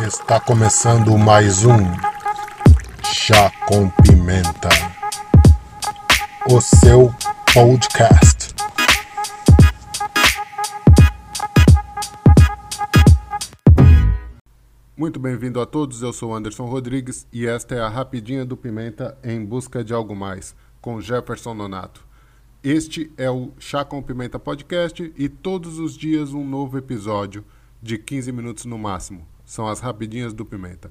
Está começando mais um Chá com Pimenta, o seu podcast. Muito bem-vindo a todos, eu sou Anderson Rodrigues e esta é a Rapidinha do Pimenta em busca de algo mais, com Jefferson Nonato. Este é o Chá com Pimenta Podcast e todos os dias um novo episódio de 15 minutos no máximo. São as Rapidinhas do Pimenta.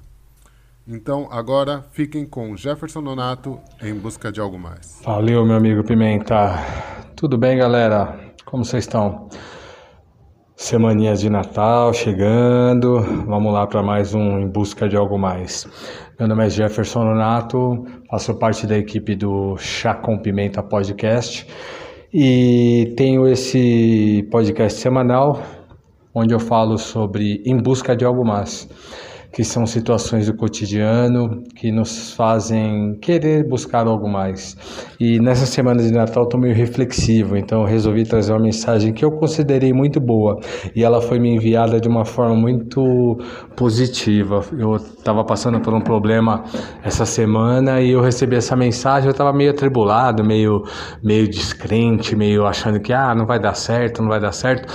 Então, agora fiquem com Jefferson Nonato em busca de algo mais. Valeu, meu amigo Pimenta. Tudo bem, galera? Como vocês estão? Semaninhas de Natal chegando. Vamos lá para mais um Em Busca de Algo Mais. Meu nome é Jefferson Nonato, faço parte da equipe do Chá com Pimenta Podcast e tenho esse podcast semanal onde eu falo sobre Em Busca de Algo Mais que são situações do cotidiano que nos fazem querer buscar algo mais. E nessa semana de Natal estou meio reflexivo, então resolvi trazer uma mensagem que eu considerei muito boa e ela foi me enviada de uma forma muito positiva. Eu estava passando por um problema essa semana e eu recebi essa mensagem, eu estava meio atribulado, meio, meio descrente, meio achando que ah, não vai dar certo, não vai dar certo.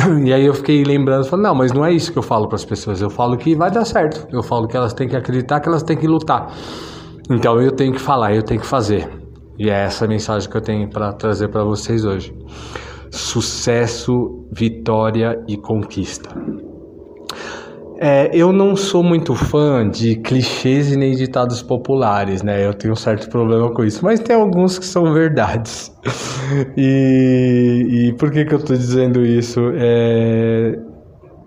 E aí eu fiquei lembrando, falando, não, mas não é isso que eu falo para as pessoas. Eu falo que vai dar certo. Eu falo que elas têm que acreditar, que elas têm que lutar. Então eu tenho que falar, eu tenho que fazer. E é essa mensagem que eu tenho para trazer para vocês hoje. Sucesso, vitória e conquista. É, eu não sou muito fã de clichês e nem ditados populares, né? Eu tenho um certo problema com isso, mas tem alguns que são verdades. e, e por que, que eu estou dizendo isso? É,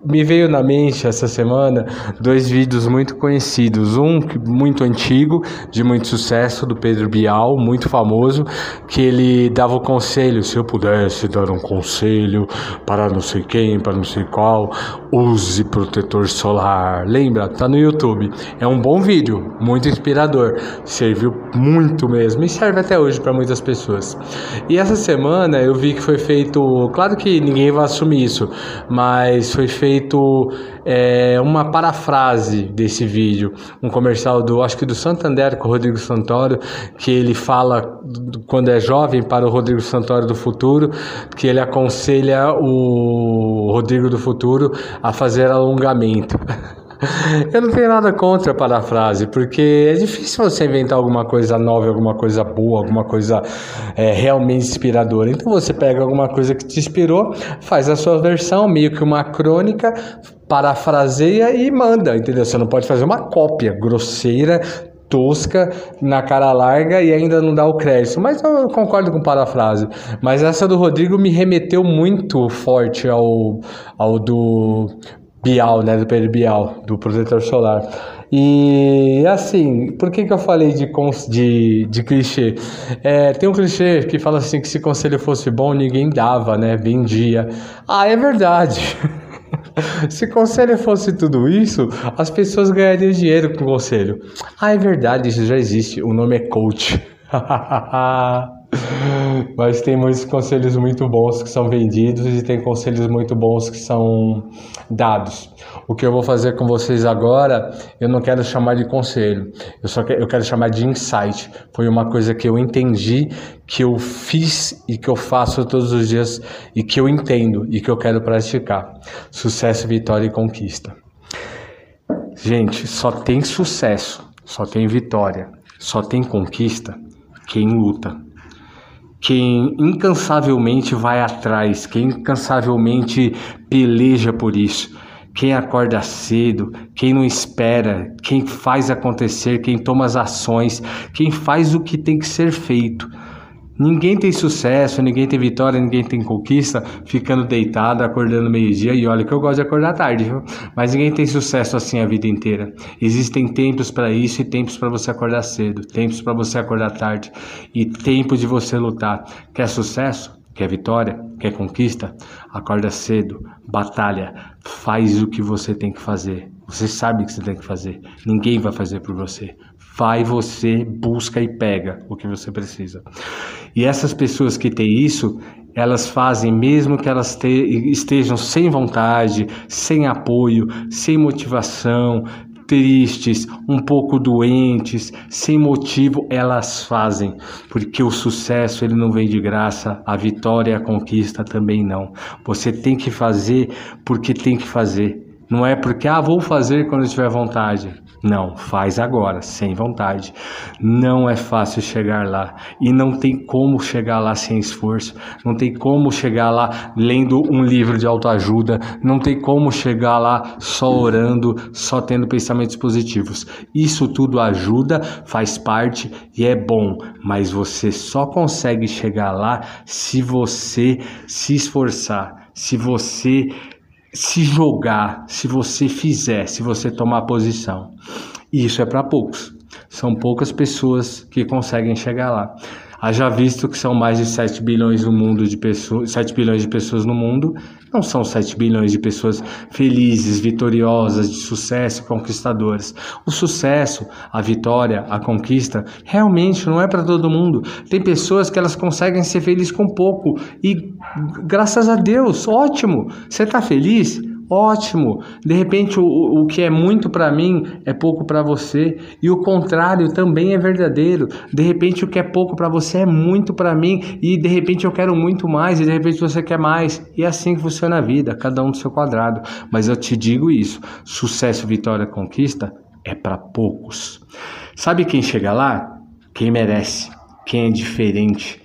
me veio na mente essa semana dois vídeos muito conhecidos. Um muito antigo, de muito sucesso, do Pedro Bial, muito famoso, que ele dava o conselho: se eu pudesse dar um conselho para não sei quem, para não sei qual, use protetor solar. Lembra? Tá no YouTube. É um bom vídeo, muito inspirador. Serviu muito mesmo e serve até hoje para muitas pessoas. E essa semana eu vi que foi feito. Claro que ninguém vai assumir isso, mas foi feito feito é, uma parafrase desse vídeo, um comercial do, acho que do Santander com o Rodrigo Santoro, que ele fala quando é jovem para o Rodrigo Santoro do futuro, que ele aconselha o Rodrigo do futuro a fazer alongamento. Eu não tenho nada contra a parafrase, porque é difícil você inventar alguma coisa nova, alguma coisa boa, alguma coisa é, realmente inspiradora. Então você pega alguma coisa que te inspirou, faz a sua versão, meio que uma crônica, parafraseia e manda, entendeu? Você não pode fazer uma cópia grosseira, tosca, na cara larga e ainda não dá o crédito. Mas eu concordo com parafrase. Mas essa do Rodrigo me remeteu muito forte ao, ao do Bial, né, do Pedro Bial, do protetor solar. E assim, por que, que eu falei de, de, de clichê? É, tem um clichê que fala assim que se conselho fosse bom, ninguém dava, né? Vendia. Ah, é verdade. se conselho fosse tudo isso, as pessoas ganhariam dinheiro com conselho. Ah, é verdade, isso já existe. O nome é coach. Mas tem muitos conselhos muito bons que são vendidos e tem conselhos muito bons que são dados. O que eu vou fazer com vocês agora, eu não quero chamar de conselho, eu só quero, eu quero chamar de insight. Foi uma coisa que eu entendi, que eu fiz e que eu faço todos os dias e que eu entendo e que eu quero praticar. Sucesso, vitória e conquista. Gente, só tem sucesso, só tem vitória, só tem conquista quem luta quem incansavelmente vai atrás, quem incansavelmente peleja por isso, quem acorda cedo, quem não espera, quem faz acontecer, quem toma as ações, quem faz o que tem que ser feito. Ninguém tem sucesso, ninguém tem vitória, ninguém tem conquista ficando deitado, acordando meio-dia. E olha que eu gosto de acordar tarde, viu? Mas ninguém tem sucesso assim a vida inteira. Existem tempos para isso e tempos para você acordar cedo, tempos para você acordar tarde e tempo de você lutar. Quer sucesso? Quer vitória? Quer conquista? Acorda cedo, batalha, faz o que você tem que fazer. Você sabe o que você tem que fazer. Ninguém vai fazer por você. Vai você, busca e pega o que você precisa. E essas pessoas que têm isso, elas fazem mesmo que elas te, estejam sem vontade, sem apoio, sem motivação, tristes, um pouco doentes, sem motivo, elas fazem, porque o sucesso ele não vem de graça, a vitória a conquista também não. Você tem que fazer porque tem que fazer. Não é porque, ah, vou fazer quando tiver vontade. Não, faz agora, sem vontade. Não é fácil chegar lá e não tem como chegar lá sem esforço. Não tem como chegar lá lendo um livro de autoajuda. Não tem como chegar lá só orando, só tendo pensamentos positivos. Isso tudo ajuda, faz parte e é bom, mas você só consegue chegar lá se você se esforçar, se você se jogar, se você fizer, se você tomar posição. Isso é para poucos. São poucas pessoas que conseguem chegar lá. Haja visto que são mais de 7 bilhões no mundo de pessoas, 7 bilhões de pessoas no mundo, não são 7 bilhões de pessoas felizes, vitoriosas, de sucesso, conquistadoras. O sucesso, a vitória, a conquista, realmente não é para todo mundo. Tem pessoas que elas conseguem ser felizes com pouco e graças a Deus, ótimo. Você está feliz? Ótimo. De repente, o, o que é muito para mim é pouco para você, e o contrário também é verdadeiro. De repente, o que é pouco para você é muito para mim, e de repente eu quero muito mais, e de repente você quer mais. E é assim que funciona a vida, cada um do seu quadrado. Mas eu te digo isso: sucesso, vitória, conquista é para poucos. Sabe quem chega lá? Quem merece, quem é diferente,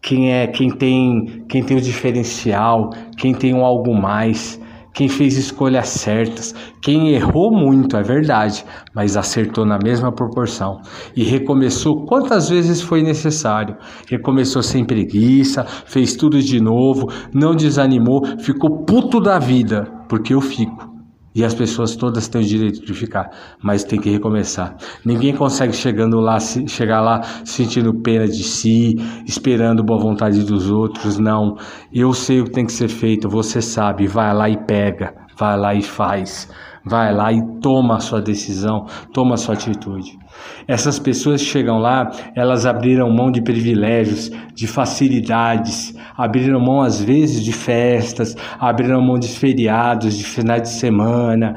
quem é quem tem quem tem o diferencial, quem tem um algo mais quem fez escolhas certas, quem errou muito, é verdade, mas acertou na mesma proporção e recomeçou quantas vezes foi necessário. Recomeçou sem preguiça, fez tudo de novo, não desanimou, ficou puto da vida, porque eu fico. E as pessoas todas têm o direito de ficar, mas tem que recomeçar. Ninguém consegue chegando lá, chegar lá sentindo pena de si, esperando boa vontade dos outros. Não. Eu sei o que tem que ser feito, você sabe. Vai lá e pega, vai lá e faz. Vai lá e toma a sua decisão, toma a sua atitude. Essas pessoas chegam lá, elas abriram mão de privilégios, de facilidades, abriram mão às vezes de festas, abriram mão de feriados, de finais de semana,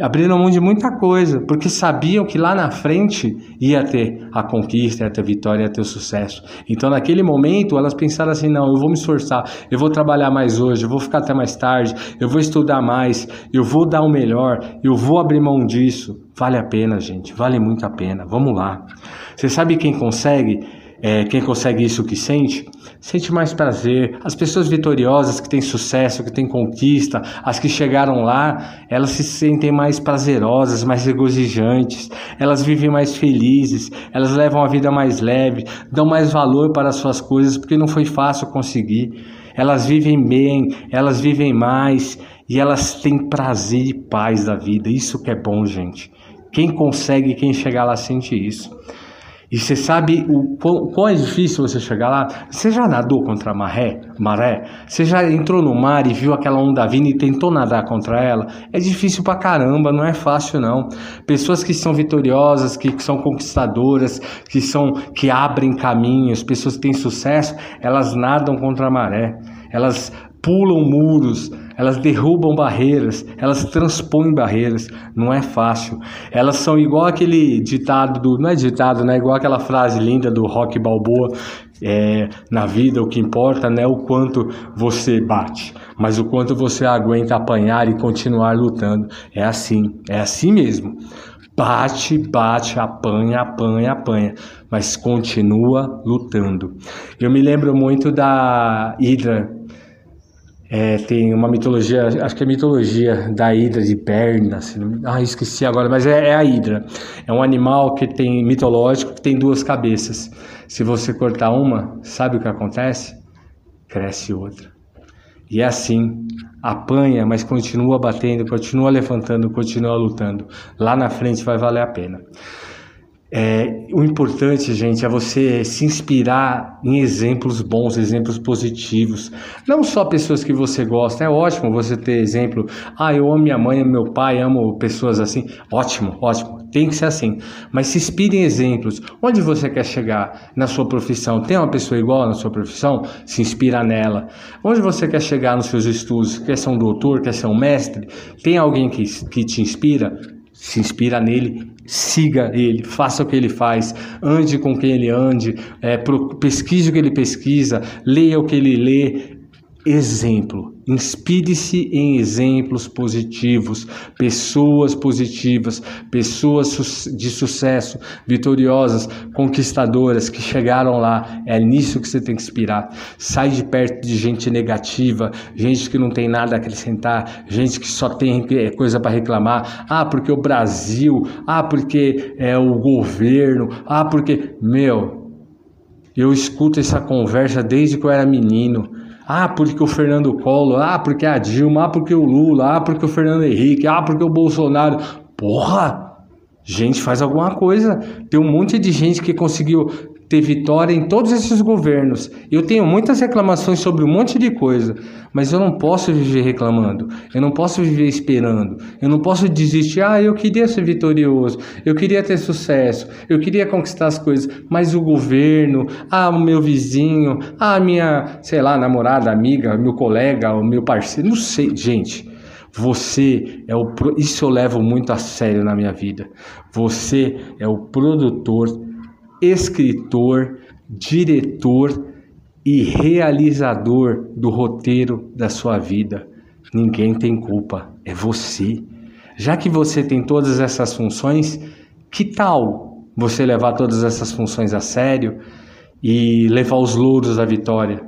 abriram mão de muita coisa, porque sabiam que lá na frente ia ter a conquista, ia ter a vitória, ia ter o sucesso. Então, naquele momento, elas pensaram assim: não, eu vou me esforçar, eu vou trabalhar mais hoje, eu vou ficar até mais tarde, eu vou estudar mais, eu vou dar o melhor, eu vou abrir mão disso. Vale a pena, gente, vale muito a pena. Vamos lá. Você sabe quem consegue? É, quem consegue isso que sente? Sente mais prazer. As pessoas vitoriosas que têm sucesso, que têm conquista, as que chegaram lá, elas se sentem mais prazerosas, mais regozijantes, elas vivem mais felizes, elas levam a vida mais leve, dão mais valor para as suas coisas, porque não foi fácil conseguir. Elas vivem bem, elas vivem mais e elas têm prazer e paz da vida. Isso que é bom, gente. Quem consegue, quem chegar lá sente isso. E você sabe o quão, quão, é difícil você chegar lá? Você já nadou contra a maré? maré? Você já entrou no mar e viu aquela onda vindo e tentou nadar contra ela? É difícil pra caramba, não é fácil não. Pessoas que são vitoriosas, que, que são conquistadoras, que são que abrem caminhos, pessoas que têm sucesso, elas nadam contra a maré. Elas pulam muros, elas derrubam barreiras, elas transpõem barreiras, não é fácil. Elas são igual aquele ditado do, não é ditado, né? Igual aquela frase linda do Rock Balboa, é, na vida o que importa não é o quanto você bate, mas o quanto você aguenta apanhar e continuar lutando. É assim, é assim mesmo. Bate, bate, apanha, apanha, apanha, mas continua lutando. Eu me lembro muito da Hydra é, tem uma mitologia, acho que é a mitologia da Hidra de Berna, assim, ah, esqueci agora, mas é, é, a Hidra. É um animal que tem mitológico que tem duas cabeças. Se você cortar uma, sabe o que acontece? Cresce outra. E é assim, apanha, mas continua batendo, continua levantando, continua lutando. Lá na frente vai valer a pena. É, o importante, gente, é você se inspirar em exemplos bons, exemplos positivos. Não só pessoas que você gosta. É ótimo você ter exemplo. Ah, eu amo minha mãe, meu pai, amo pessoas assim. Ótimo, ótimo. Tem que ser assim. Mas se inspire em exemplos. Onde você quer chegar na sua profissão? Tem uma pessoa igual na sua profissão? Se inspira nela. Onde você quer chegar nos seus estudos? Quer ser um doutor? Quer ser um mestre? Tem alguém que, que te inspira? Se inspira nele, siga ele, faça o que ele faz, ande com quem ele ande, é, pesquise o que ele pesquisa, leia o que ele lê, exemplo. Inspire-se em exemplos positivos, pessoas positivas, pessoas de sucesso, vitoriosas, conquistadoras que chegaram lá. É nisso que você tem que inspirar. Sai de perto de gente negativa, gente que não tem nada a acrescentar, gente que só tem é, coisa para reclamar. Ah, porque o Brasil, ah, porque é o governo, ah, porque. Meu, eu escuto essa conversa desde que eu era menino. Ah, porque o Fernando Collor, ah, porque a Dilma, ah, porque o Lula, ah, porque o Fernando Henrique, ah, porque o Bolsonaro. Porra! Gente, faz alguma coisa. Tem um monte de gente que conseguiu ter vitória em todos esses governos. Eu tenho muitas reclamações sobre um monte de coisa, mas eu não posso viver reclamando. Eu não posso viver esperando. Eu não posso desistir. Ah, eu queria ser vitorioso. Eu queria ter sucesso. Eu queria conquistar as coisas, mas o governo, ah, o meu vizinho, ah, minha, sei lá, namorada, amiga, meu colega, o meu parceiro, não sei, gente. Você é o isso eu levo muito a sério na minha vida. Você é o produtor escritor, diretor e realizador do roteiro da sua vida. Ninguém tem culpa, é você. Já que você tem todas essas funções, que tal você levar todas essas funções a sério e levar os louros da vitória?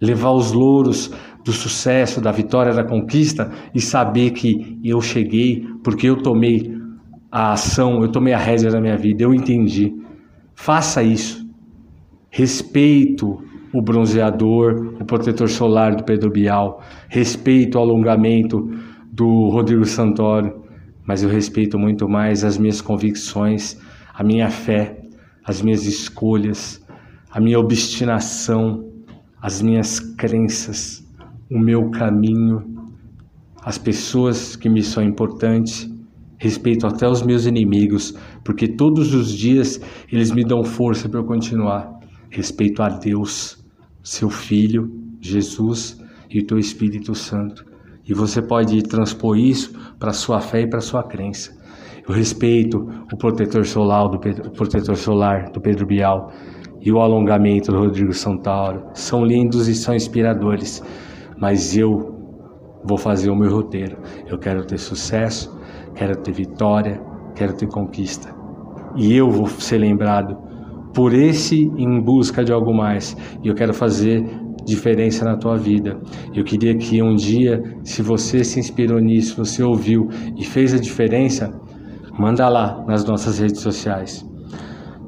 Levar os louros do sucesso, da vitória, da conquista e saber que eu cheguei porque eu tomei a ação, eu tomei a rédea da minha vida, eu entendi. Faça isso. Respeito o bronzeador, o protetor solar do Pedro Bial, respeito o alongamento do Rodrigo Santoro, mas eu respeito muito mais as minhas convicções, a minha fé, as minhas escolhas, a minha obstinação, as minhas crenças, o meu caminho, as pessoas que me são importantes respeito até os meus inimigos, porque todos os dias eles me dão força para eu continuar. Respeito a Deus, seu Filho, Jesus e o teu Espírito Santo. E você pode transpor isso para a sua fé e para a sua crença. Eu respeito o protetor solar do Pedro, protetor solar do Pedro Bial e o alongamento do Rodrigo Santauro. São lindos e são inspiradores, mas eu vou fazer o meu roteiro. Eu quero ter sucesso, quero ter vitória, quero ter conquista. E eu vou ser lembrado por esse em busca de algo mais. E eu quero fazer diferença na tua vida. Eu queria que um dia, se você se inspirou nisso, você ouviu e fez a diferença, manda lá nas nossas redes sociais.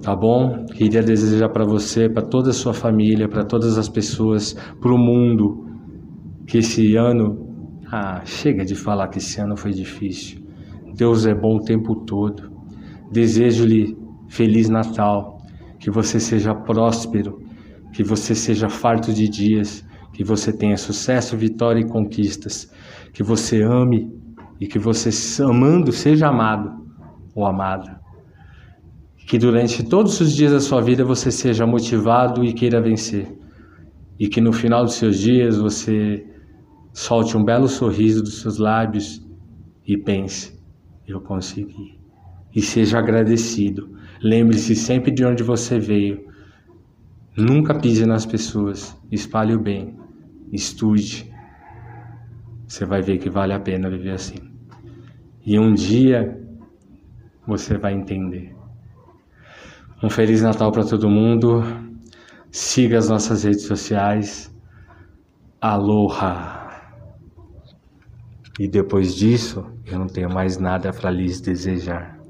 Tá bom? Queria desejar para você, para toda a sua família, para todas as pessoas, para o mundo, que esse ano. Ah, chega de falar que esse ano foi difícil. Deus é bom o tempo todo. Desejo-lhe Feliz Natal, que você seja próspero, que você seja farto de dias, que você tenha sucesso, vitória e conquistas, que você ame e que você, amando, seja amado ou amada. Que durante todos os dias da sua vida você seja motivado e queira vencer. E que no final dos seus dias você solte um belo sorriso dos seus lábios e pense: eu consegui. E seja agradecido. Lembre-se sempre de onde você veio. Nunca pise nas pessoas. Espalhe o bem. Estude. Você vai ver que vale a pena viver assim. E um dia você vai entender. Um Feliz Natal para todo mundo. Siga as nossas redes sociais. Aloha! E depois disso, eu não tenho mais nada para lhes desejar.